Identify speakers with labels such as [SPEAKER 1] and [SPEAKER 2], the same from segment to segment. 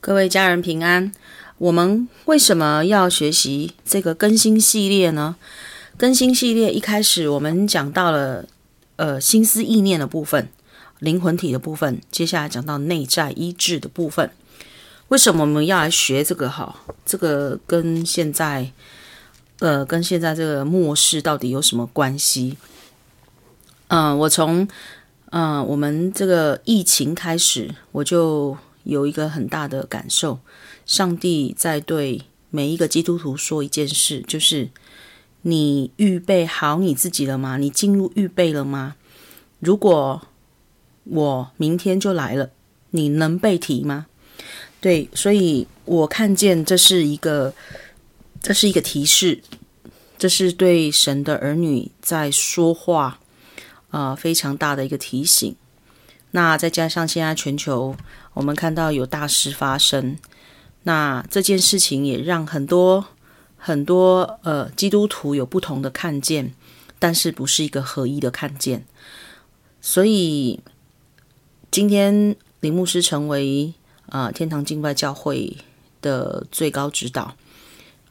[SPEAKER 1] 各位家人平安。我们为什么要学习这个更新系列呢？更新系列一开始我们讲到了呃心思意念的部分、灵魂体的部分，接下来讲到内在医治的部分。为什么我们要来学这个？哈，这个跟现在呃跟现在这个末世到底有什么关系？嗯、我从嗯、我们这个疫情开始，我就。有一个很大的感受，上帝在对每一个基督徒说一件事，就是你预备好你自己了吗？你进入预备了吗？如果我明天就来了，你能被提吗？对，所以我看见这是一个，这是一个提示，这是对神的儿女在说话，啊、非常大的一个提醒。那再加上现在全球，我们看到有大事发生，那这件事情也让很多很多呃基督徒有不同的看见，但是不是一个合一的看见。所以今天林牧师成为、呃、天堂敬拜教会的最高指导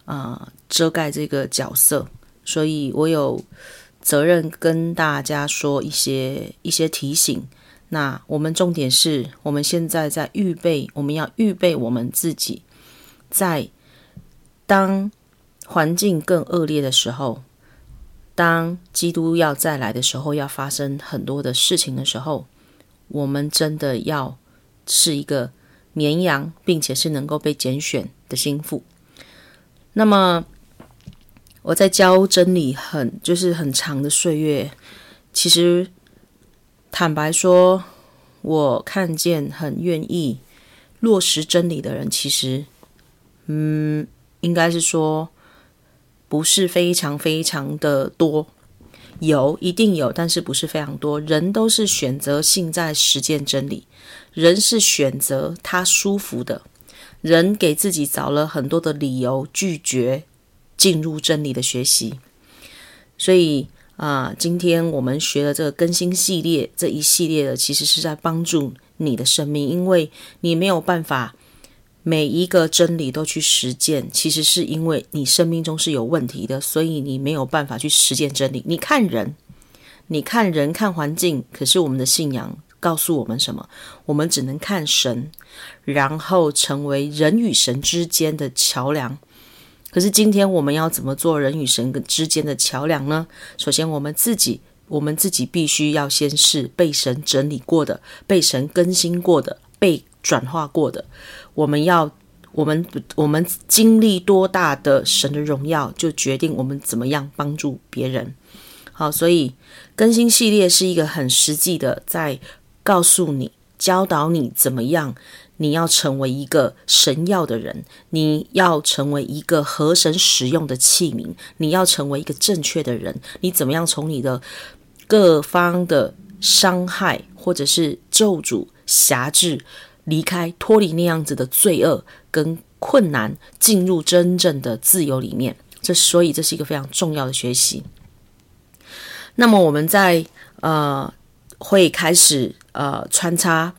[SPEAKER 1] 啊、呃，遮盖这个角色，所以我有责任跟大家说一些一些提醒。那我们重点是，我们现在在预备，我们要预备我们自己，在当环境更恶劣的时候，当基督要再来的时候，要发生很多的事情的时候，我们真的要是一个绵羊，并且是能够被拣选的心腹。那么我在教真理很就是很长的岁月，其实。坦白说，我看见很愿意落实真理的人，其实，嗯，应该是说不是非常非常的多，有一定有，但是不是非常多。人都是选择性在实践真理，人是选择他舒服的，人给自己找了很多的理由拒绝进入真理的学习，所以。啊，今天我们学的这个更新系列，这一系列的其实是在帮助你的生命，因为你没有办法每一个真理都去实践，其实是因为你生命中是有问题的，所以你没有办法去实践真理。你看人，你看人，看环境，可是我们的信仰告诉我们什么？我们只能看神，然后成为人与神之间的桥梁。可是今天我们要怎么做人与神之间的桥梁呢？首先，我们自己，我们自己必须要先是被神整理过的、被神更新过的、被转化过的。我们要，我们我们经历多大的神的荣耀，就决定我们怎么样帮助别人。好，所以更新系列是一个很实际的，在告诉你、教导你怎么样。你要成为一个神要的人，你要成为一个合神使用的器皿，你要成为一个正确的人。你怎么样从你的各方的伤害或者是咒诅、辖制离开，脱离那样子的罪恶跟困难，进入真正的自由里面？这所以这是一个非常重要的学习。那么我们在呃会开始呃穿插。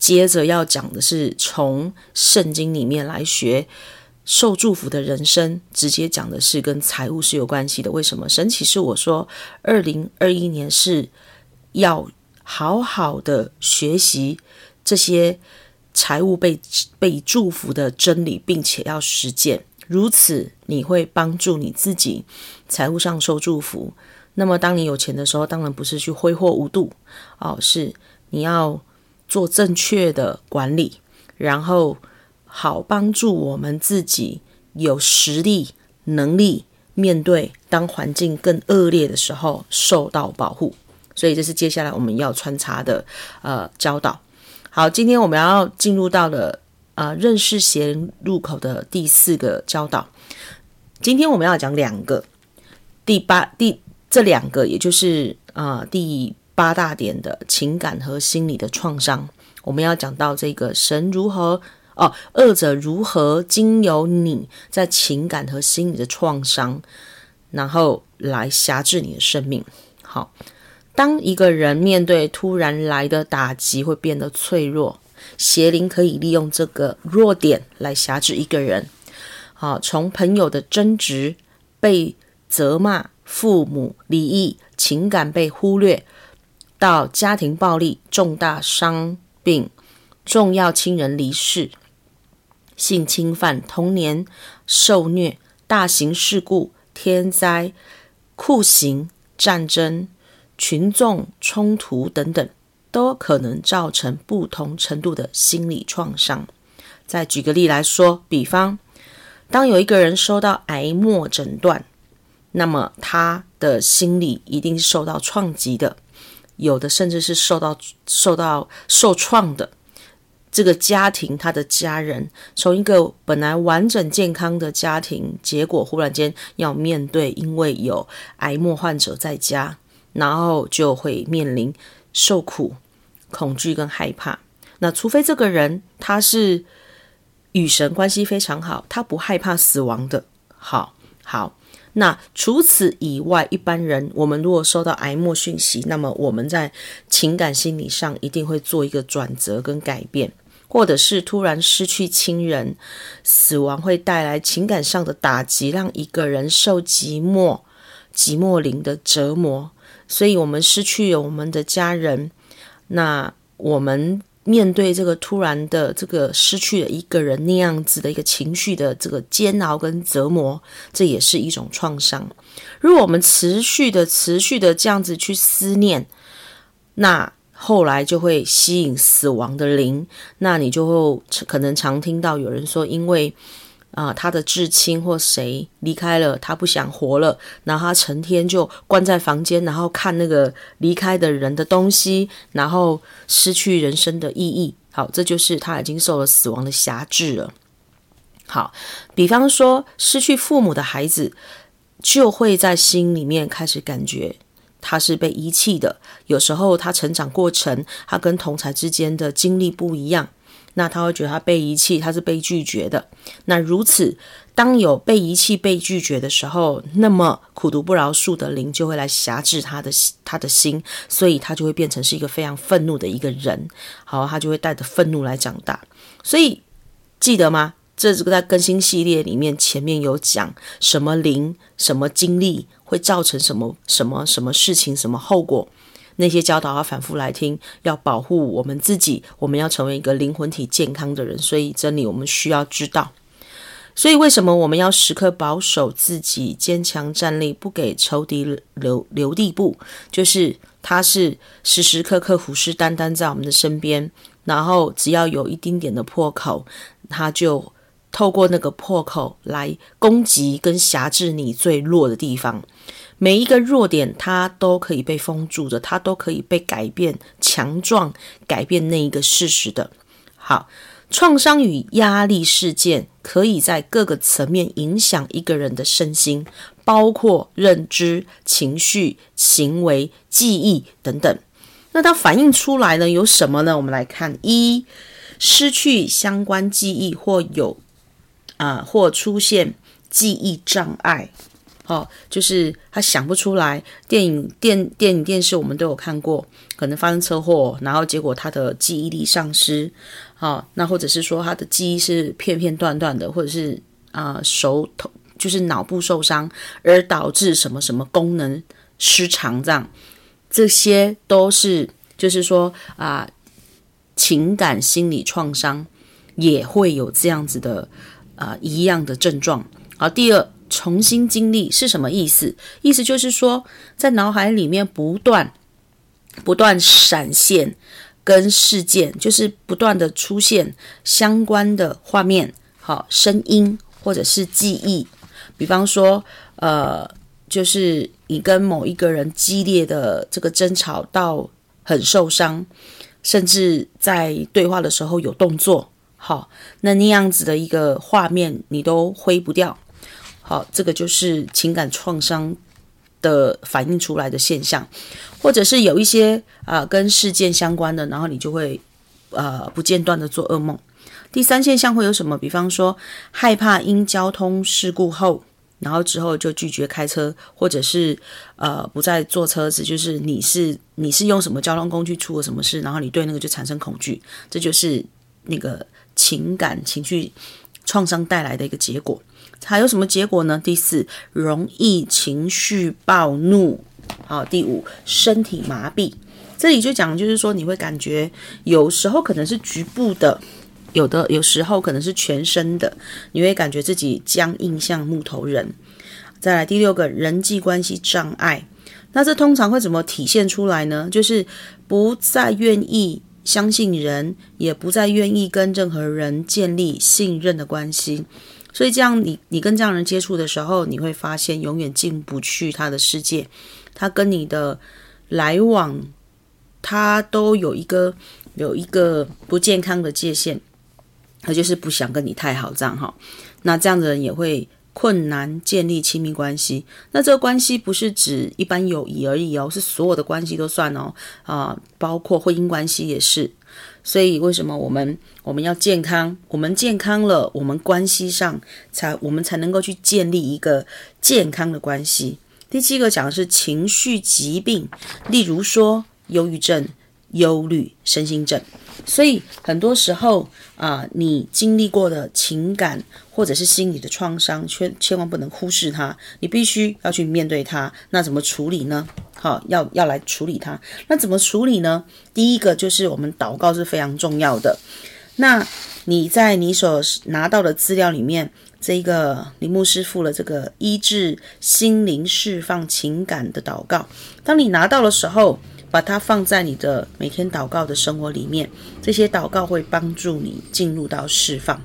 [SPEAKER 1] 接着要讲的是从圣经里面来学受祝福的人生，直接讲的是跟财务是有关系的。为什么？神启示我说，二零二一年是要好好的学习这些财务被被祝福的真理，并且要实践。如此，你会帮助你自己财务上受祝福。那么，当你有钱的时候，当然不是去挥霍无度哦，是你要。做正确的管理，然后好帮助我们自己有实力、能力面对当环境更恶劣的时候受到保护。所以这是接下来我们要穿插的呃教导。好，今天我们要进入到了呃认识邪灵入口的第四个教导。今天我们要讲两个，第八第这两个也就是呃第。八大点的情感和心理的创伤，我们要讲到这个神如何哦，恶者如何经由你在情感和心理的创伤，然后来辖制你的生命。好，当一个人面对突然来的打击，会变得脆弱，邪灵可以利用这个弱点来辖制一个人。好，从朋友的争执、被责骂、父母离异、情感被忽略，到家庭暴力、重大伤病、重要亲人离世、性侵犯、童年受虐、大型事故、天灾、酷刑、战争、群众冲突等等。都可能造成不同程度的心理创伤。再举个例来说，比方，当有一个人收到癌末诊断，那么他的心理一定是受到创击的，有的甚至是受到受到受创的。这个家庭，他的家人，从一个本来完整健康的家庭，结果忽然间要面对，因为有癌末患者在家，然后就会面临。受苦、恐惧跟害怕，那除非这个人他是与神关系非常好，他不害怕死亡的。好，好，那除此以外，一般人我们如果收到癌末讯息，那么我们在情感心理上一定会做一个转折跟改变，或者是突然失去亲人，死亡会带来情感上的打击，让一个人受寂寞、寂寞灵的折磨。所以，我们失去了我们的家人，那我们面对这个突然的这个失去了一个人那样子的一个情绪的这个煎熬跟折磨，这也是一种创伤。如果我们持续的、持续的这样子去思念，那后来就会吸引死亡的灵。那你就会可能常听到有人说，因为。啊，他的至亲或谁离开了，他不想活了，然后他成天就关在房间，然后看那个离开的人的东西，然后失去人生的意义。好，这就是他已经受了死亡的辖制了。好，比方说失去父母的孩子，就会在心里面开始感觉他是被遗弃的。有时候他成长过程，他跟同才之间的经历不一样。那他会觉得他被遗弃，他是被拒绝的。那如此，当有被遗弃、被拒绝的时候，那么苦毒不饶恕的灵就会来挟制他的他的心，所以他就会变成是一个非常愤怒的一个人。好，他就会带着愤怒来长大。所以记得吗？这这个在更新系列里面前面有讲什么灵、什么经历会造成什么什么什么事情、什么后果。那些教导要反复来听，要保护我们自己，我们要成为一个灵魂体健康的人。所以真理我们需要知道。所以为什么我们要时刻保守自己，坚强站立，不给仇敌留留地步？就是他是时时刻刻虎视眈眈在我们的身边，然后只要有一丁点的破口，他就透过那个破口来攻击跟辖制你最弱的地方。每一个弱点，它都可以被封住的，它都可以被改变、强壮、改变那一个事实的。好，创伤与压力事件可以在各个层面影响一个人的身心，包括认知、情绪、行为、记忆等等。那它反映出来呢，有什么呢？我们来看：一、失去相关记忆，或有啊、或出现记忆障碍。哦，就是他想不出来。电影、电电影、电视我们都有看过，可能发生车祸，然后结果他的记忆力丧失。好、哦，那或者是说他的记忆是片片段段的，或者是啊、手头就是脑部受伤而导致什么什么功能失常，这样这些都是就是说啊、情感心理创伤也会有这样子的啊、一样的症状。好，第二。重新经历是什么意思？意思就是说，在脑海里面不断、不断闪现跟事件，就是不断的出现相关的画面、好声音或者是记忆。比方说，呃，就是你跟某一个人激烈的这个争吵到很受伤，甚至在对话的时候有动作，好，那那样子的一个画面你都挥不掉。好，这个就是情感创伤的反映出来的现象，或者是有一些啊、呃、跟事件相关的，然后你就会呃不间断的做噩梦。第三现象会有什么？比方说害怕因交通事故后然后之后就拒绝开车，或者是呃不再坐车子，就是你是你是用什么交通工具出了什么事，然后你对那个就产生恐惧，这就是那个情感情绪创伤带来的一个结果。还有什么结果呢？第四，容易情绪暴怒。好，第五，身体麻痹。这里就讲，就是说你会感觉有时候可能是局部的。有的有时候可能是全身的，你会感觉自己僵硬像木头人。再来第六个人际关系障碍，那这通常会怎么体现出来呢？就是不再愿意相信人，也不再愿意跟任何人建立信任的关系。所以这样你你跟这样人接触的时候，你会发现永远进不去他的世界，他跟你的来往，他都有一个有一个不健康的界限。他就是不想跟你太好，这样哈。那这样的人也会困难建立亲密关系。那这个关系不是指一般友谊而已哦，是所有的关系都算哦啊，包括婚姻关系也是。所以为什么我们我们要健康？我们健康了，我们关系上才我们才能够去建立一个健康的关系。第七个讲的是情绪疾病，例如说忧郁症、忧虑、身心症。所以很多时候啊、你经历过的情感或者是心理的创伤，千千万不能忽视它，你必须要去面对它。那怎么处理呢？好，要要来处理它。那怎么处理呢？第一个就是我们祷告是非常重要的。那你在你所拿到的资料里面，这个林牧师附了这个医治心灵、释放情感的祷告。当你拿到的时候，把它放在你的每天祷告的生活里面，这些祷告会帮助你进入到释放。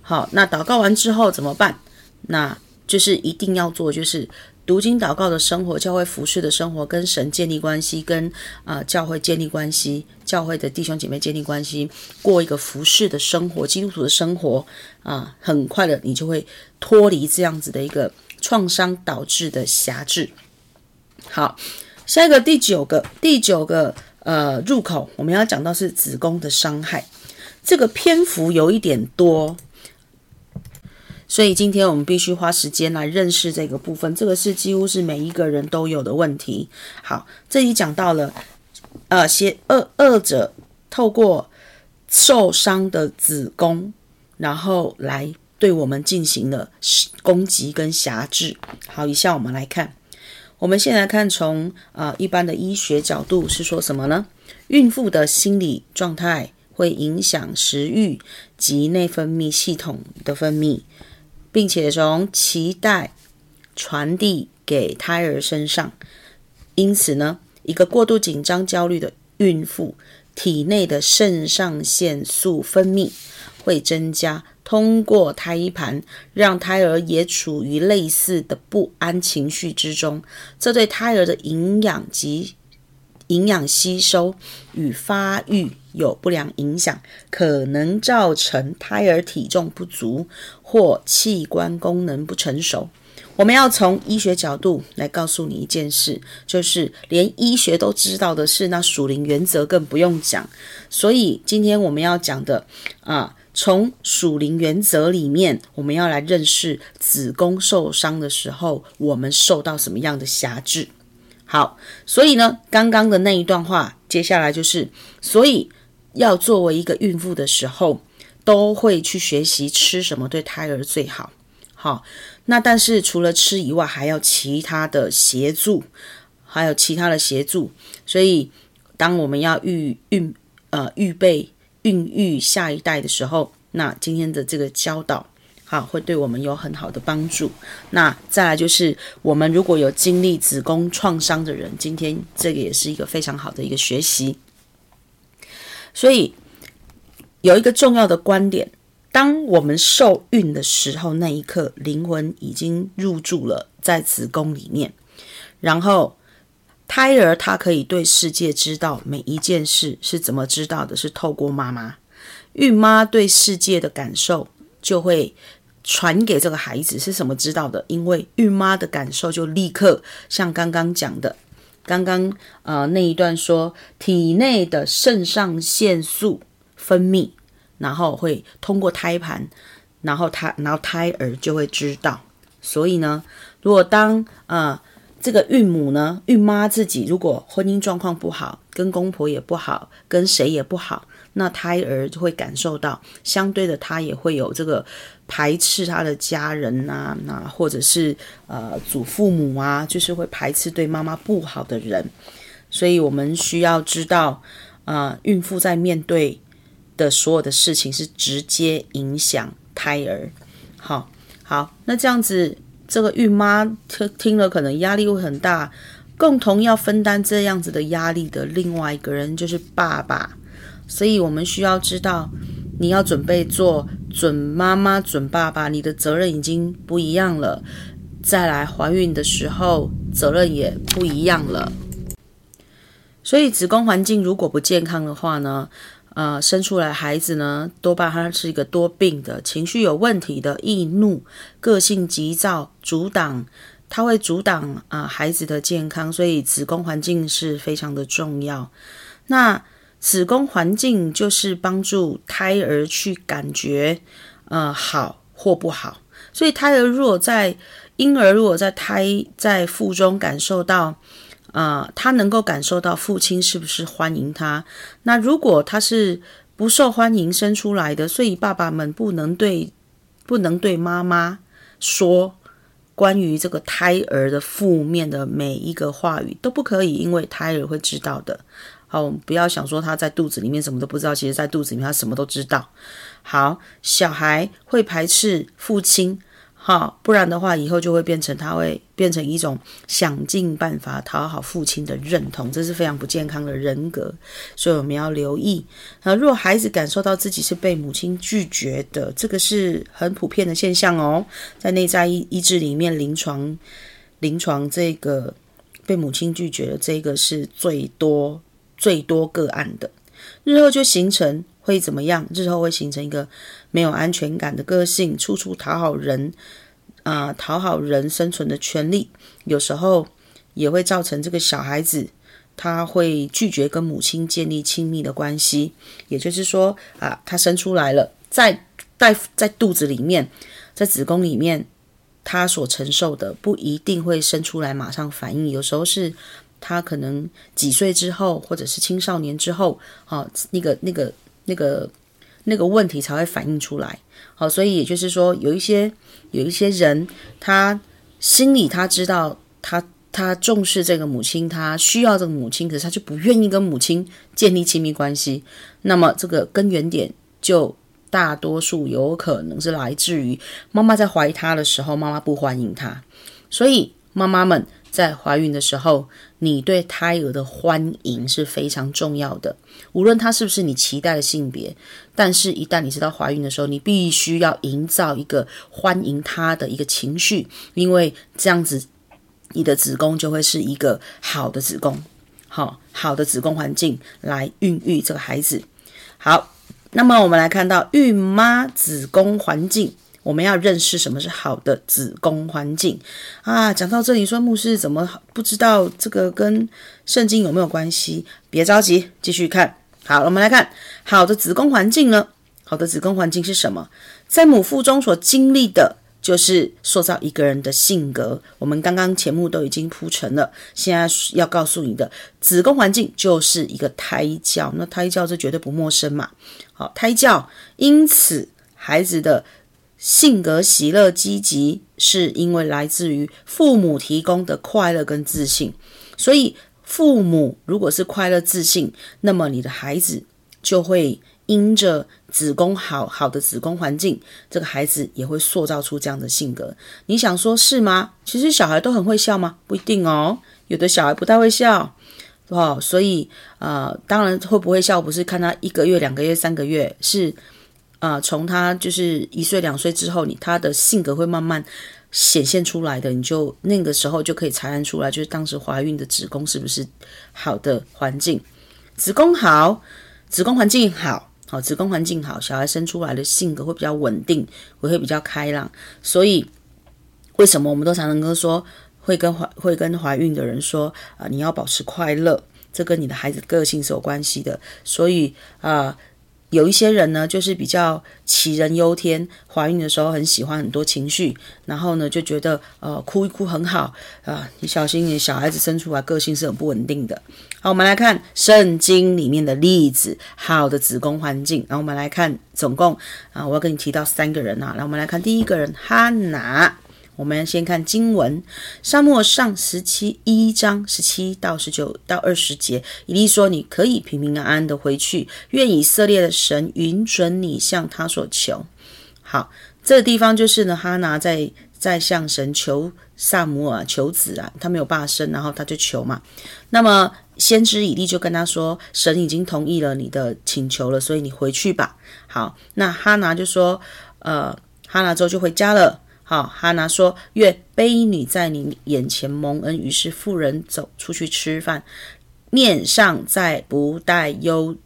[SPEAKER 1] 好，那祷告完之后怎么办？那就是一定要做，就是读经祷告的生活，教会服事的生活，跟神建立关系，跟啊、教会建立关系，教会的弟兄姐妹建立关系，过一个服事的生活，基督徒的生活啊，很快的你就会脱离这样子的一个创伤导致的辖制。好。下一个第九个第九个呃入口，我们要讲到是子宫的伤害，这个篇幅有一点多，所以今天我们必须花时间来认识这个部分。这个是几乎是每一个人都有的问题。好，这里讲到了呃，邪恶恶者透过受伤的子宫，然后来对我们进行了攻击跟辖制。好，以下我们来看。我们先来看从啊、一般的医学角度是说什么呢？孕妇的心理状态会影响食欲及内分泌系统的分泌，并且从脐带传递给胎儿身上。因此呢，一个过度紧张、焦虑的孕妇体内的肾上腺素分泌会增加。通过胎盘，让胎儿也处于类似的不安情绪之中，这对胎儿的营养及营养吸收与发育有不良影响，可能造成胎儿体重不足或器官功能不成熟。我们要从医学角度来告诉你一件事，就是连医学都知道的事，那属灵原则更不用讲。所以今天我们要讲的啊。从属灵原则里面，我们要来认识子宫受伤的时候，我们受到什么样的辖制。好，所以呢，刚刚的那一段话，接下来就是，所以要作为一个孕妇的时候，都会去学习吃什么对胎儿最好。好，那但是除了吃以外，还要其他的协助，还有其他的协助。所以，当我们要预孕呃预备。孕育下一代的时候，那今天的这个教导，好，会对我们有很好的帮助。那再来就是，我们如果有经历子宫创伤的人，今天这个也是一个非常好的一个学习。所以有一个重要的观点：当我们受孕的时候，那一刻灵魂已经入住了在子宫里面，然后。胎儿他可以对世界知道每一件事是怎么知道的，是透过妈妈。孕妈对世界的感受就会传给这个孩子，是什么知道的？因为孕妈的感受就立刻像刚刚讲的，刚刚呃那一段说，体内的肾上腺素分泌，然后会通过胎盘，然后他然后胎儿就会知道。所以呢，如果当、呃、这个孕母呢，孕妈自己如果婚姻状况不好，跟公婆也不好，跟谁也不好，那胎儿就会感受到，相对的，他也会有这个排斥他的家人呐、啊，那或者是呃祖父母啊，就是会排斥对妈妈不好的人。所以我们需要知道，啊、呃，孕妇在面对的所有的事情是直接影响胎儿。好。好，那这样子，这个孕妈听听了可能压力会很大，共同要分担这样子的压力的另外一个人就是爸爸，所以我们需要知道，你要准备做准妈妈、准爸爸，你的责任已经不一样了。再来怀孕的时候，责任也不一样了。所以子宫环境如果不健康的话呢，呃，生出来孩子呢，多半他是一个多病的，情绪有问题的，易怒，个性急躁，阻挡，他会阻挡啊、孩子的健康，所以子宫环境是非常的重要。那子宫环境就是帮助胎儿去感觉呃好或不好，所以胎儿如果在婴儿如果在胎在腹中感受到。啊、呃，他能够感受到父亲是不是欢迎他？那如果他是不受欢迎生出来的，所以爸爸们不能对不能对妈妈说关于这个胎儿的负面的每一个话语都不可以，因为胎儿会知道的。好，我们不要想说他在肚子里面什么都不知道，其实在肚子里面他什么都知道。好，小孩会排斥父亲。好，不然的话，以后就会变成他会变成一种想尽办法讨好父亲的认同，这是非常不健康的人格，所以我们要留意。啊，如果孩子感受到自己是被母亲拒绝的，这个是很普遍的现象哦，在内在医医治里面，临床临床这个被母亲拒绝的这个是最多最多个案的，日后就形成。会怎么样？日后会形成一个没有安全感的个性，处处讨好人，啊、讨好人生存的权利。有时候也会造成这个小孩子，他会拒绝跟母亲建立亲密的关系。也就是说，啊，他生出来了，在在在肚子里面，在子宫里面，他所承受的不一定会生出来马上反应。有时候是他可能几岁之后，或者是青少年之后，啊，那个那个。那个那个问题才会反映出来，好，所以也就是说，有一些有一些人，他心里他知道他他重视这个母亲，他需要这个母亲，可是他就不愿意跟母亲建立亲密关系。那么这个根源点就大多数有可能是来自于妈妈在怀他的时候，妈妈不欢迎他，所以妈妈们。在怀孕的时候，你对胎儿的欢迎是非常重要的。无论他是不是你期待的性别，但是一旦你知道怀孕的时候，你必须要营造一个欢迎他的一个情绪，因为这样子你的子宫就会是一个好的子宫，好好的子宫环境来孕育这个孩子。好，那么我们来看到孕妈子宫环境。我们要认识什么是好的子宫环境啊！讲到这里，说牧师怎么不知道这个跟圣经有没有关系？别着急，继续看。好，我们来看好的子宫环境呢？好的子宫环境是什么？在母腹中所经历的，就是塑造一个人的性格。我们刚刚前目都已经铺陈了，现在要告诉你的子宫环境就是一个胎教。那胎教这绝对不陌生嘛？好，胎教，因此孩子的。性格喜乐积极，是因为来自于父母提供的快乐跟自信。所以，父母如果是快乐自信，那么你的孩子就会因着子宫好好的子宫环境，这个孩子也会塑造出这样的性格。你想说是吗？其实小孩都很会笑吗？不一定哦，有的小孩不太会笑，哦，所以呃，当然会不会笑，不是看他一个月、两个月、三个月是。啊，从他就是一岁两岁之后，你他的性格会慢慢显现出来的，你就那个时候就可以查验出来，就是当时怀孕的子宫是不是好的环境，子宫好，子宫环境好，好，子宫环境好，小孩生出来的性格会比较稳定，会会比较开朗。所以为什么我们都常常跟说，会跟怀会跟怀孕的人说啊，你要保持快乐，这跟你的孩子个性是有关系的。所以啊。有一些人呢，就是比较杞人忧天，怀孕的时候很喜欢很多情绪，然后呢就觉得呃哭一哭很好啊、你小心你小孩子生出来个性是很不稳定的。好，我们来看圣经里面的例子，好的子宫环境。然后我们来看总共啊，我要跟你提到三个人啊，来我们来看第一个人哈拿。我们先看经文，《沙漠上》十七一章十七到十九到二十节，以利说：“你可以平平安安的回去，愿以色列的神允准你向他所求。”好，这个地方就是呢，哈拿在在向神求撒母耳求子啊，他没有办法生，然后他就求嘛。那么先知以利就跟他说：“神已经同意了你的请求了，所以你回去吧。”好，那哈拿就说：“呃，哈拿之后就回家了。”好，哈拿说：“愿婢女在你眼前蒙恩。”于是妇人走出去吃饭，面上再不带忧，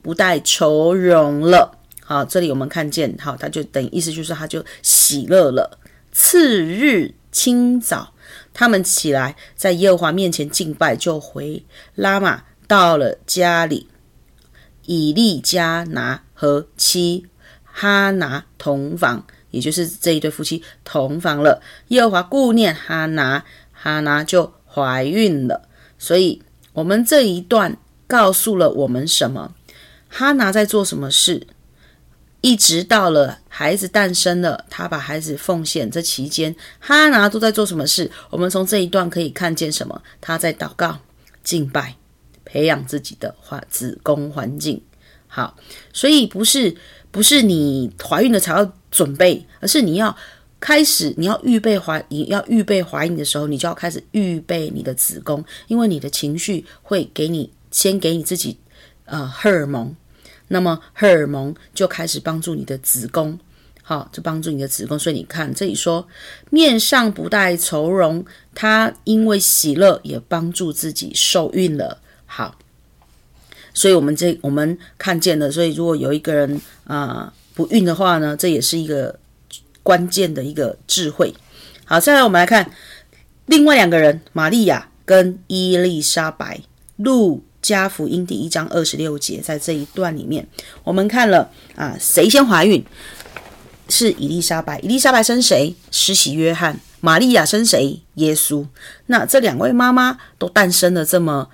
[SPEAKER 1] 不带愁容了。好，这里我们看见，好，他就等意思就是他就喜乐了。次日清早，他们起来，在耶和华面前敬拜，就回拉玛，到了家里，以利加拿和妻哈拿同房。也就是这一对夫妻同房了，耶和华顾念哈拿，哈拿就怀孕了。所以，我们这一段告诉了我们什么？哈拿在做什么事？一直到了孩子诞生了，他把孩子奉献。这期间，哈拿都在做什么事？我们从这一段可以看见什么？他在祷告、敬拜、培养自己的环子宫环境。好，所以不是。不是你怀孕了才要准备，而是你要开始，你要预备怀，你要预备怀孕的时候，你就要开始预备你的子宫，因为你的情绪会给你先给你自己呃荷尔蒙，那么荷尔蒙就开始帮助你的子宫，好，就帮助你的子宫。所以你看这里说，面上不带愁容，他因为喜乐也帮助自己受孕了，好。所以，我们这我们看见了。所以，如果有一个人啊、不孕的话呢，这也是一个关键的一个智慧。好，再来我们来看另外两个人，玛利亚跟伊丽莎白。路加福音第一章二十六节，在这一段里面，我们看了啊，谁先怀孕？是伊丽莎白。伊丽莎白生谁？施洗约翰。玛利亚生谁？耶稣。那这两位妈妈都诞生了这么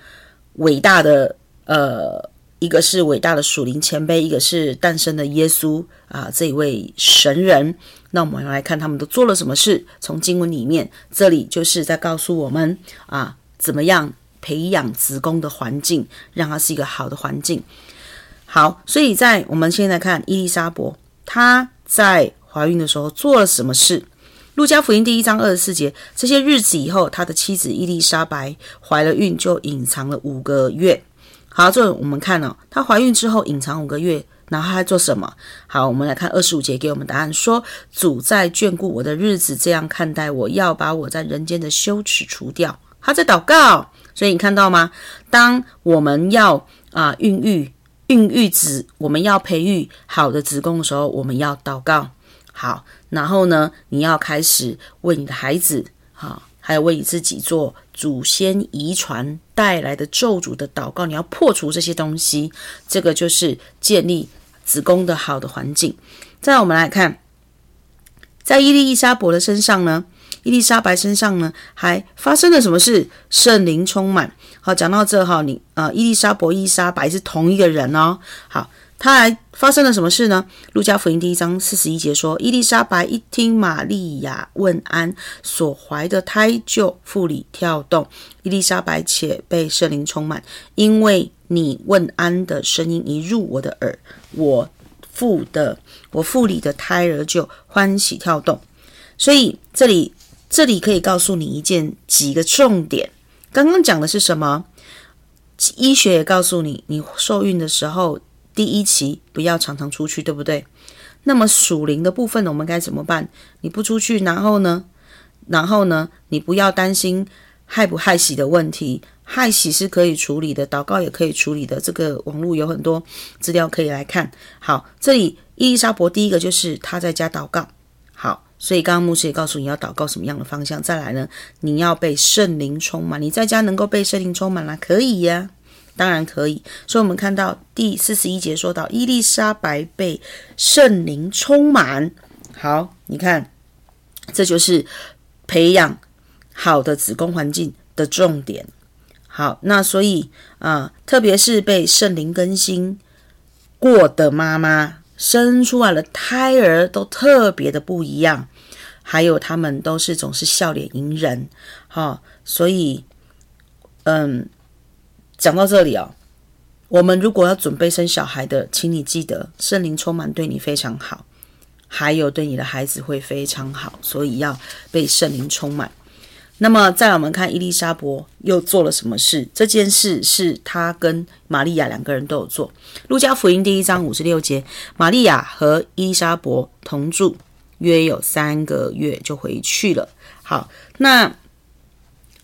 [SPEAKER 1] 伟大的。呃，一个是伟大的属灵前辈，一个是诞生的耶稣啊，这一位神人。那我们来看他们都做了什么事。从经文里面，这里就是在告诉我们啊，怎么样培养子宫的环境，让它是一个好的环境。好，所以在我们现在看伊丽莎白，她在怀孕的时候做了什么事？路加福音第一章二十四节，这些日子以后，他的妻子伊丽莎白怀了孕，就隐藏了五个月。好，这我们看哦，她怀孕之后隐藏五个月，然后她做什么？好，我们来看二十五节给我们答案说，主在眷顾我的日子，这样看待我，要把我在人间的羞耻除掉。她在祷告，所以你看到吗？当我们要啊、孕育孕育子，我们要培育好的子宫的时候，我们要祷告。好，然后呢，你要开始为你的孩子，好。还有为你自己做祖先遗传带来的咒诅的祷告，你要破除这些东西，这个就是建立子宫的好的环境。再来我们来看，在伊丽莎伯的身上呢，伊丽莎白身上呢还发生了什么事？圣灵充满。好，讲到这哈，你呃，伊丽莎伯、伊丽莎白是同一个人哦。好。他还发生了什么事呢？路加福音第一章四十一节说：伊丽莎白一听玛利亚问安，所怀的胎就腹里跳动。伊丽莎白且被圣灵充满，因为你问安的声音一入我的耳，我腹的我腹里的胎儿就欢喜跳动。所以这里这里可以告诉你一件几个重点。刚刚讲的是什么？医学也告诉你，你受孕的时候。第一期不要常常出去，对不对？那么属灵的部分，我们该怎么办？你不出去，然后呢？然后呢？你不要担心害不害喜的问题，害喜是可以处理的，祷告也可以处理的。这个网络有很多资料可以来看。好，这里伊丽莎白第一个就是她在家祷告。好，所以刚刚牧师也告诉你要祷告什么样的方向。再来呢，你要被圣灵充满。你在家能够被圣灵充满了，可以呀。当然可以。所以，我们看到第四十一节说到，伊丽莎白被圣灵充满。好，你看，这就是培养好的子宫环境的重点。好，那所以啊，特别是被圣灵更新过的妈妈，生出来的胎儿都特别的不一样。还有他们都是总是笑脸迎人，哈，所以，嗯，讲到这里哦，我们如果要准备生小孩的，请你记得圣灵充满对你非常好，还有对你的孩子会非常好，所以要被圣灵充满。那么再来我们看伊丽莎伯又做了什么事？这件事是她跟玛利亚两个人都有做。路加福音第一章五十六节，玛利亚和伊丽莎伯同住。约有三个月就回去了。好，那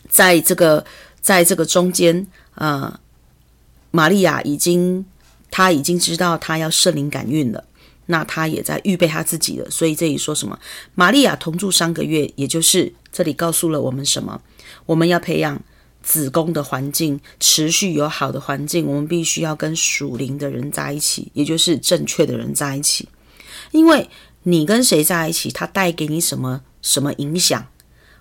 [SPEAKER 1] 在这个在这个中间，呃，玛利亚已经她已经知道她要圣灵感孕了，那她也在预备她自己了。所以这里说什么？玛利亚同住三个月，也就是这里告诉了我们什么？我们要培养子宫的环境，持续有好的环境，我们必须要跟属灵的人在一起，也就是正确的人在一起，因为。你跟谁在一起，他带给你什么什么影响？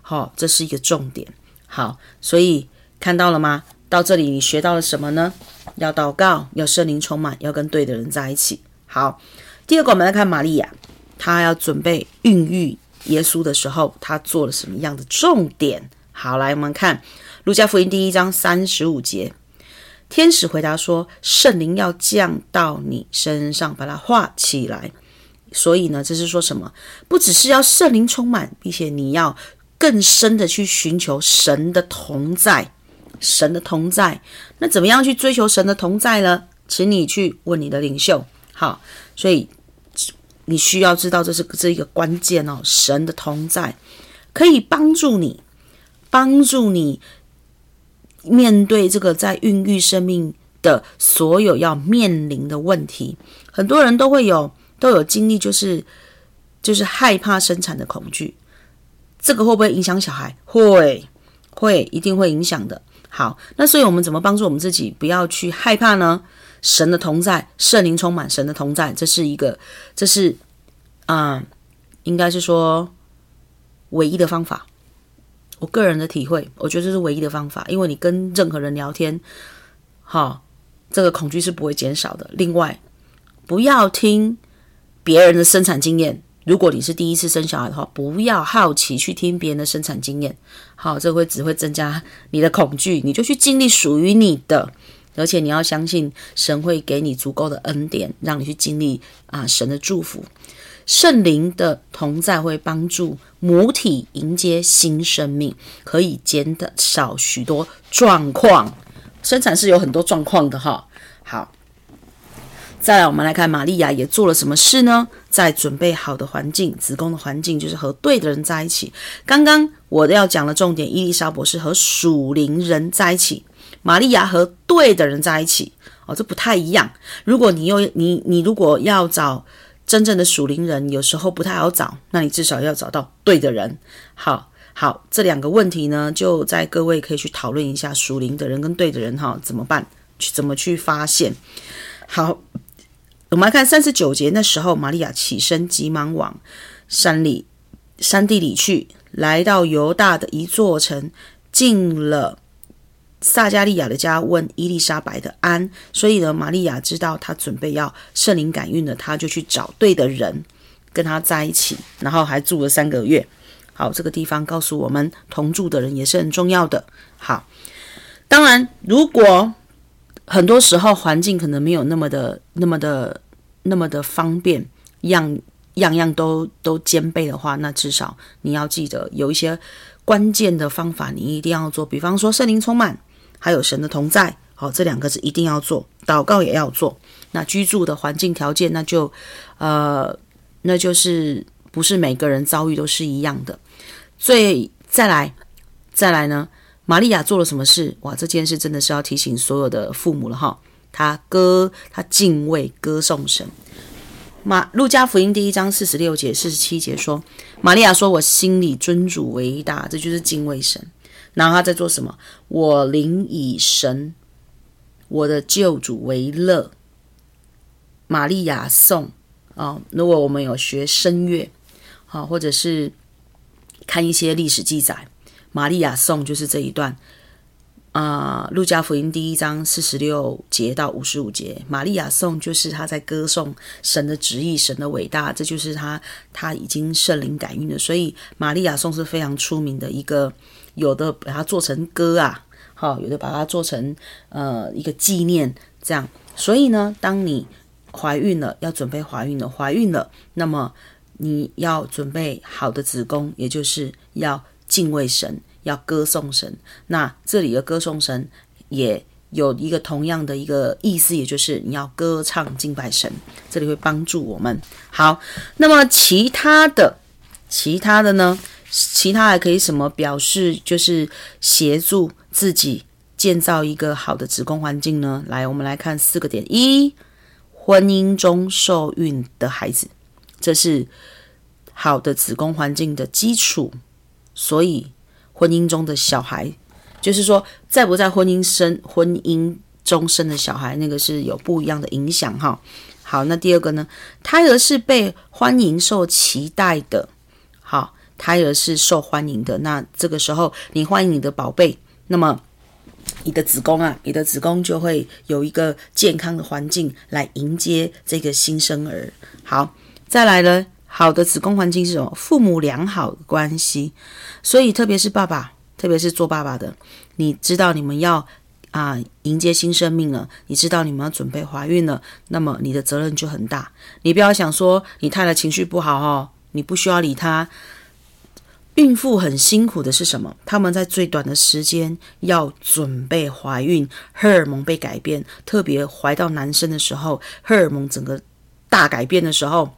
[SPEAKER 1] 好、哦，这是一个重点。好，所以看到了吗？到这里你学到了什么呢？要祷告，要圣灵充满，要跟对的人在一起。好，第二个我们来看玛利亚，她要准备孕育耶稣的时候，她做了什么样的重点？好，来我们看路加福音第一章三十五节，天使回答说：“圣灵要降到你身上，把它画起来。”所以呢，这是说什么？不只是要圣灵充满，并且你要更深的去寻求神的同在，神的同在。那怎么样去追求神的同在呢？请你去问你的领袖。好，所以你需要知道这是这一个关键哦。神的同在可以帮助你，帮助你面对这个在孕育生命的所有要面临的问题。很多人都会有。都有经历，就是就是害怕生产的恐惧，这个会不会影响小孩？会，会，一定会影响的。好，那所以我们怎么帮助我们自己不要去害怕呢？神的同在，圣灵充满，神的同在，这是一个，这是啊、应该是说唯一的方法。我个人的体会，我觉得这是唯一的方法，因为你跟任何人聊天，哈，这个恐惧是不会减少的。另外，不要听。别人的生产经验，如果你是第一次生小孩的话，不要好奇去听别人的生产经验，好，这会只会增加你的恐惧，你就去经历属于你的，而且你要相信神会给你足够的恩典，让你去经历啊神的祝福，圣灵的同在会帮助母体迎接新生命，可以减少许多状况，生产是有很多状况的哈，好。再来，我们来看玛利亚也做了什么事呢？在准备好的环境，子宫的环境就是和对的人在一起。刚刚我要讲的重点，伊丽莎博士和属灵人在一起，玛利亚和对的人在一起。哦，这不太一样。如果你又你你如果要找真正的属灵人，有时候不太好找，那你至少要找到对的人。好，好，这两个问题呢，就在各位可以去讨论一下，属灵的人跟对的人哈怎么办？去怎么去发现？好。我们来看三十九节，那时候玛利亚起身，急忙往山里、山地里去，来到犹大的一座城，进了撒加利亚的家，问伊丽莎白的安。所以呢，玛利亚知道她准备要圣灵感孕了，她就去找对的人跟他在一起，然后还住了三个月。好，这个地方告诉我们，同住的人也是很重要的。好，当然如果。很多时候环境可能没有那么的、那么的、那么的方便，样样样都都兼备的话，那至少你要记得有一些关键的方法，你一定要做。比方说圣灵充满，还有神的同在，好，这两个是一定要做。祷告也要做。那居住的环境条件，那就呃，那就是不是每个人遭遇都是一样的。所以再来，再来呢？玛利亚做了什么事？哇，这件事真的是要提醒所有的父母了哈。他歌，他敬畏歌颂神。马路加福音第一章四十六节、四十七节说，玛利亚说：“我心里尊主为大，这就是敬畏神。”然后他在做什么？我灵以神我的救主为乐，玛利亚颂啊。如果我们有学声乐，好，或者是看一些历史记载，玛利亚颂就是这一段。啊，路加福音第一章四十六节到五十五节，玛利亚颂就是他在歌颂神的旨意、神的伟大，这就是他他已经圣灵感孕了。所以玛利亚颂是非常出名的一个，有的把它做成歌啊，好，有的把它做成呃一个纪念这样。所以呢，当你怀孕了，要准备怀孕了，怀孕了，那么你要准备好的子宫，也就是要敬畏神。要歌颂神，那这里的歌颂神也有一个同样的一个意思，也就是你要歌唱敬拜神，这里会帮助我们。好，那么其他的，其他的呢？其他还可以什么表示？就是协助自己建造一个好的子宫环境呢？来，我们来看四个点：一，婚姻中受孕的孩子，这是好的子宫环境的基础，所以。婚姻中的小孩，就是说，在不在婚姻生婚姻中生的小孩，那个是有不一样的影响哈。好，那第二个呢，胎儿是被欢迎、受期待的。好，胎儿是受欢迎的。那这个时候，你欢迎你的宝贝，那么你的子宫啊，你的子宫就会有一个健康的环境来迎接这个新生儿。好，再来呢。好的子宫环境是什么？父母良好的关系，所以特别是爸爸，特别是做爸爸的，你知道你们要啊迎接新生命了，你知道你们要准备怀孕了，那么你的责任就很大。你不要想说你太太情绪不好哦，你不需要理她。孕妇很辛苦的是什么？他们在最短的时间要准备怀孕，荷尔蒙被改变，特别怀到男生的时候，荷尔蒙整个大改变的时候。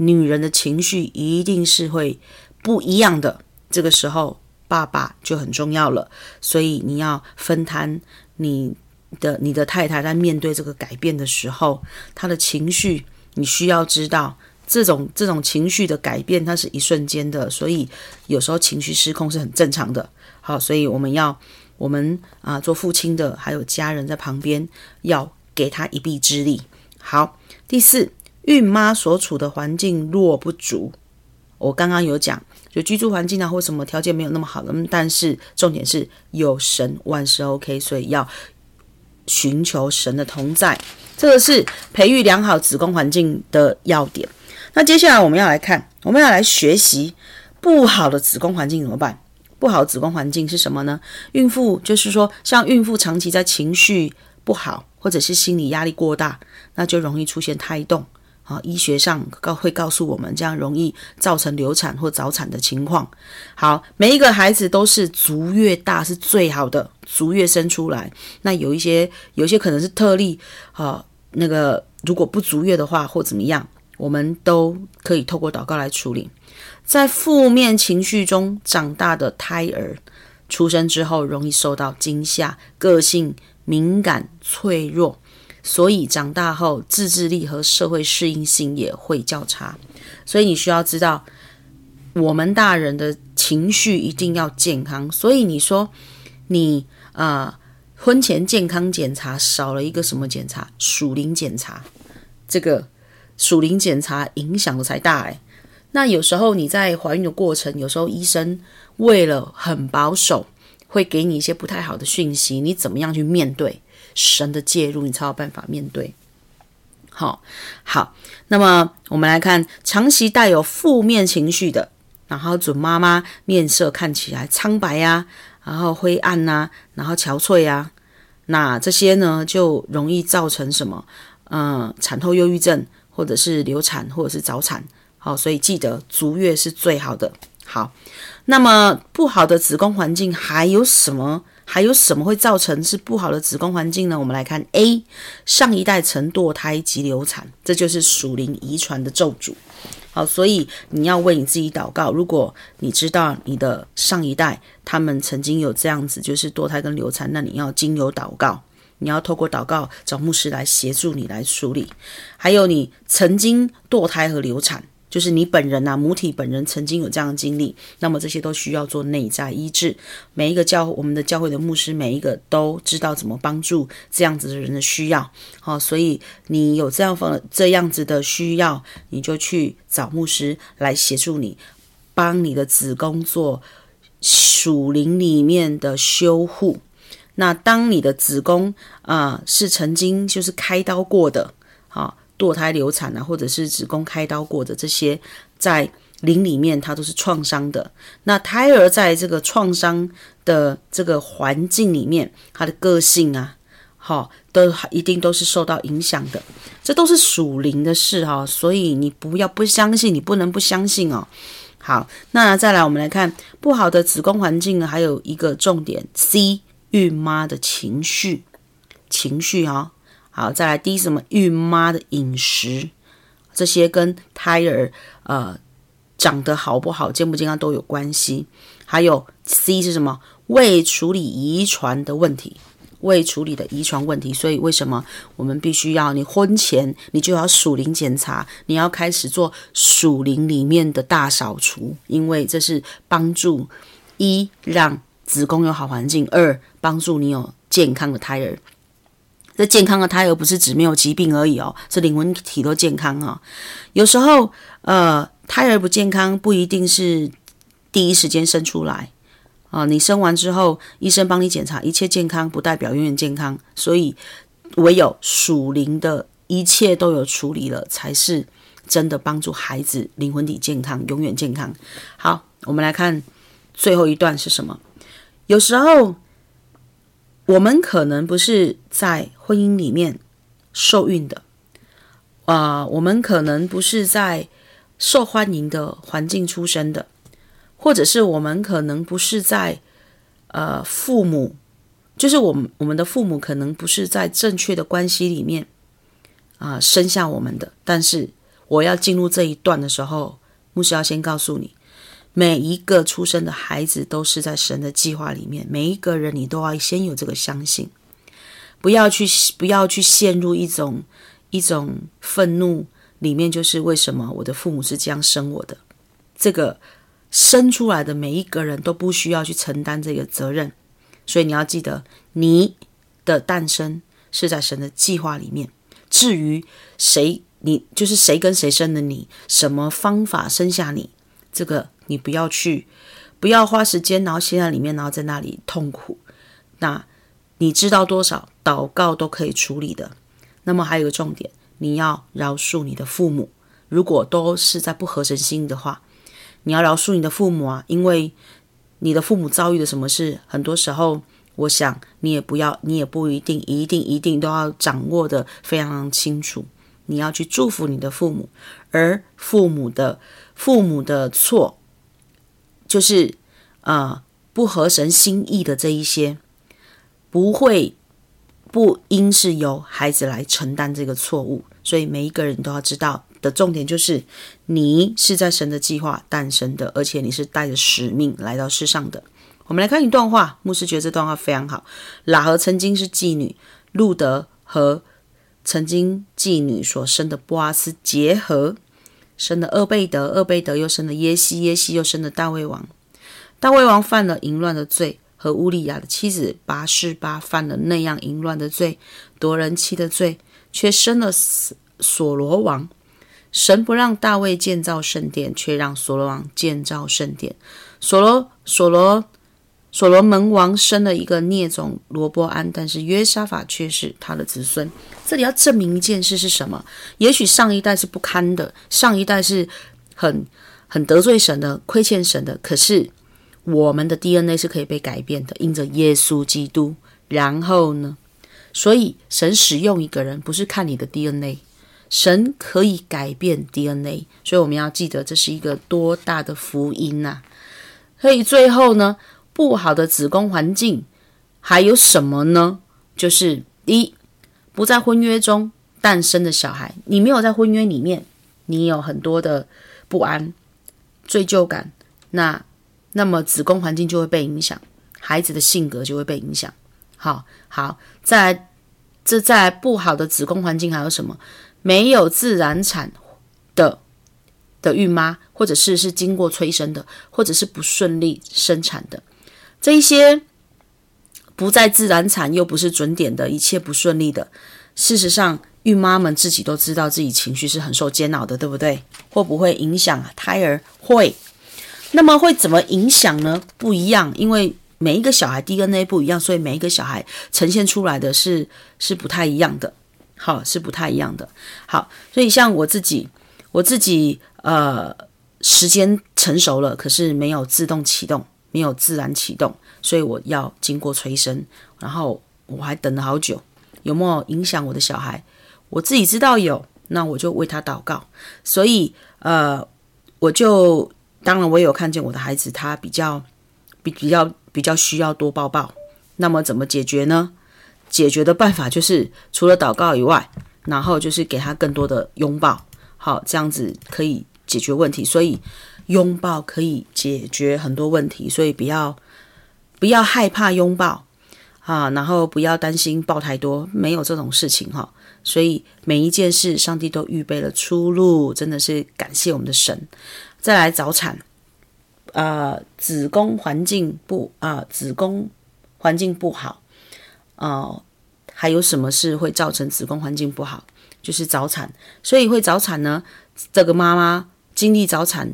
[SPEAKER 1] 女人的情绪一定是会不一样的，这个时候爸爸就很重要了，所以你要分摊你的你的太太在面对这个改变的时候，她的情绪你需要知道，这种这种情绪的改变它是一瞬间的，所以有时候情绪失控是很正常的。好，所以我们要我们啊做父亲的还有家人在旁边要给他一臂之力。好，第四。孕妈所处的环境若不足，我刚刚有讲，就居住环境啊或什么条件没有那么好的，但是重点是有神万事 OK，所以要寻求神的同在，这个是培育良好子宫环境的要点。那接下来我们要来看，我们要来学习不好的子宫环境怎么办？不好的子宫环境是什么呢？孕妇就是说，像孕妇长期在情绪不好，或者是心理压力过大，那就容易出现胎动。啊，医学上告会告诉我们，这样容易造成流产或早产的情况。好，每一个孩子都是足越大是最好的，足越生出来。那有一些，有些可能是特例，啊，那个如果不足月的话或怎么样，我们都可以透过祷告来处理。在负面情绪中长大的胎儿，出生之后容易受到惊吓，个性敏感脆弱。所以长大后自制力和社会适应性也会较差，所以你需要知道，我们大人的情绪一定要健康。所以你说你啊、呃，婚前健康检查少了一个什么检查？属灵检查，这个属灵检查影响的才大诶。那有时候你在怀孕的过程，有时候医生为了很保守，会给你一些不太好的讯息，你怎么样去面对？神的介入，你才有办法面对。好，好，那么我们来看，长期带有负面情绪的，然后准妈妈面色看起来苍白呀、然后灰暗呐、然后憔悴呀，那这些呢，就容易造成什么？嗯，产后忧郁症，或者是流产，或者是早产。好，所以记得足月是最好的。好，那么不好的子宫环境还有什么？还有什么会造成是不好的子宫环境呢？我们来看 A，上一代曾堕胎及流产，这就是属灵遗传的咒诅。好，所以你要为你自己祷告。如果你知道你的上一代他们曾经有这样子，就是堕胎跟流产，那你要经由祷告，你要透过祷告找牧师来协助你来处理。还有你曾经堕胎和流产，就是你本人呐、啊，母体本人曾经有这样的经历，那么这些都需要做内在医治。每一个教我们的教会的牧师，每一个都知道怎么帮助这样子的人的需要。好，所以你有这样方这样子的需要，你就去找牧师来协助你，帮你的子宫做属灵里面的修护。那当你的子宫啊、是曾经就是开刀过的，好。堕胎流产啊，或者是子宫开刀过的这些，在灵里面它都是创伤的。那胎儿在这个创伤的这个环境里面，他的个性啊，好，都一定都是受到影响的。这都是属灵的事哈，所以你不要不相信，你不能不相信哦。好，那再来我们来看不好的子宫环境呢，还有一个重点，C，孕妈的情绪，情绪哈。好，再来第一什么？孕妈的饮食，这些跟胎儿呃长得好不好、健不健康都有关系。还有 C 是什么？未处理遗传的问题，未处理的遗传问题。所以为什么我们必须要你婚前你就要属灵检查，你要开始做属灵里面的大扫除，因为这是帮助一让子宫有好环境，二帮助你有健康的胎儿。这健康的胎儿不是指没有疾病而已哦，是灵魂体都健康哈、有时候，呃，胎儿不健康不一定是第一时间生出来啊、你生完之后，医生帮你检查，一切健康，不代表永远健康。所以，唯有属灵的一切都有处理了，才是真的帮助孩子灵魂体健康，永远健康。好，我们来看最后一段是什么？有时候。我们可能不是在婚姻里面受孕的，啊、我们可能不是在受欢迎的环境出生的，或者是我们可能不是在呃父母，就是我们我们的父母可能不是在正确的关系里面啊、生下我们的。但是我要进入这一段的时候，牧师要先告诉你。每一个出生的孩子都是在神的计划里面，每一个人你都要先有这个相信，不要去不要去陷入一种一种愤怒里面，就是为什么我的父母是这样生我的？这个生出来的每一个人都不需要去承担这个责任，所以你要记得，你的诞生是在神的计划里面。至于谁，你就是谁跟谁生的你，什么方法生下你，这个。你不要去，不要花时间，然后陷在里面，然后在那里痛苦。那你知道多少祷告都可以处理的。那么还有个重点，你要饶恕你的父母。如果都是在不合神心的话，你要饶恕你的父母啊，因为你的父母遭遇了什么事，很多时候，我想你也不要，你也不一定，一定，一定都要掌握的非常清楚。你要去祝福你的父母，而父母的父母的错。就是，呃，不合神心意的这一些，不会不应是由孩子来承担这个错误。所以每一个人都要知道的重点就是，你是在神的计划诞生的，而且你是带着使命来到世上的。我们来看一段话，牧师觉得这段话非常好。喇合曾经是妓女，路德和曾经妓女所生的波阿斯结合。生了厄贝德，厄贝德又生了耶西，耶西又生了大卫王。大卫王犯了淫乱的罪，和乌利亚的妻子拔示巴犯了那样淫乱的罪，夺人妻的罪，却生了所罗王。神不让大卫建造圣殿，却让所罗王建造圣殿。所罗所罗。所罗门王生了一个孽种罗波安，但是约沙法却是他的子孙。这里要证明一件事是什么？也许上一代是不堪的，上一代是很很得罪神的、亏欠神的。可是我们的 DNA 是可以被改变的，因着耶稣基督。然后呢？所以神使用一个人，不是看你的 DNA，神可以改变 DNA。所以我们要记得，这是一个多大的福音呐、所以最后呢？不好的子宫环境还有什么呢？就是一不在婚约中诞生的小孩，你没有在婚约里面，你有很多的不安、罪疚感，那那么子宫环境就会被影响，孩子的性格就会被影响。好好，再来，这在不好的子宫环境还有什么？没有自然产的的孕妈，或者是是经过催生的，或者是不顺利生产的，这一些不在自然产又不是准点的一切不顺利的，事实上，孕妈们自己都知道自己情绪是很受煎熬的，对不对？会不会影响胎儿？会。那么会怎么影响呢？不一样，因为每一个小孩 DNA 不一样，所以每一个小孩呈现出来的是是不太一样的。好，是不太一样的。好，所以像我自己，我自己呃，时间成熟了，可是没有自动启动，没有自然启动，所以我要经过催生，然后我还等了好久，有没有影响我的小孩？我自己知道有，那我就为他祷告。所以呃，我就。当然，我有看见我的孩子，他比较比比较比较需要多抱抱。那么怎么解决呢？解决的办法就是除了祷告以外，然后就是给他更多的拥抱。好，这样子可以解决问题。所以拥抱可以解决很多问题，所以不要不要害怕拥抱啊，然后不要担心抱太多，没有这种事情哈。所以每一件事，上帝都预备了出路，真的是感谢我们的神。再来早产，呃，子宫环境不啊、呃，子宫环境不好，呃，还有什么事会造成子宫环境不好？就是早产，所以会早产呢？这个妈妈经历早产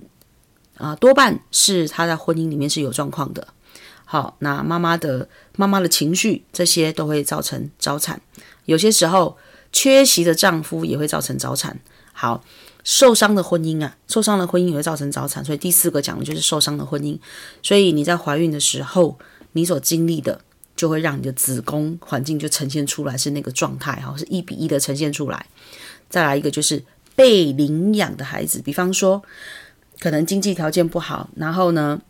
[SPEAKER 1] 啊、呃，多半是她在婚姻里面是有状况的。好，那妈妈的妈妈的情绪这些都会造成早产，有些时候缺席的丈夫也会造成早产。好。受伤的婚姻啊，受伤的婚姻也会造成早产，所以第四个讲的就是受伤的婚姻。所以你在怀孕的时候，你所经历的就会让你的子宫环境就呈现出来是那个状态，哈，是一比一的呈现出来。再来一个就是被领养的孩子，比方说可能经济条件不好，然后呢，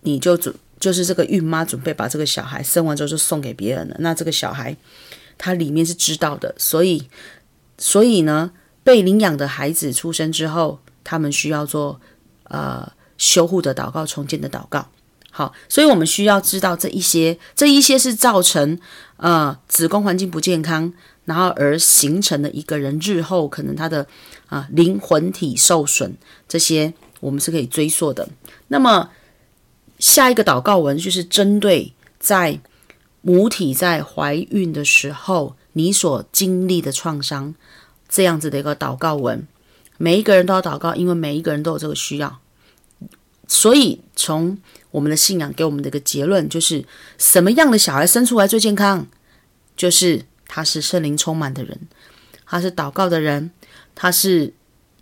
[SPEAKER 1] 你就准就是这个孕妈准备把这个小孩生完之后就送给别人了，那这个小孩他里面是知道的，所以所以呢。被领养的孩子出生之后，他们需要做呃修护的祷告、重建的祷告。好，所以我们需要知道这一些，这一些是造成呃子宫环境不健康，然后而形成的一个人日后可能他的啊、灵魂体受损，这些我们是可以追溯的。那么下一个祷告文就是针对在母体在怀孕的时候你所经历的创伤。这样子的一个祷告文，每一个人都要祷告，因为每一个人都有这个需要。所以，从我们的信仰给我们的一个结论，就是什么样的小孩生出来最健康？就是他是圣灵充满的人，他是祷告的人，他是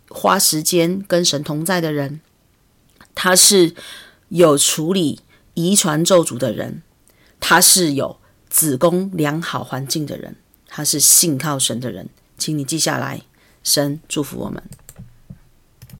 [SPEAKER 1] 花时间跟神同在的人，他是有处理遗传咒诅的人，他是有子宫良好环境的人，他是信靠神的人。请你记下来，神祝福我们。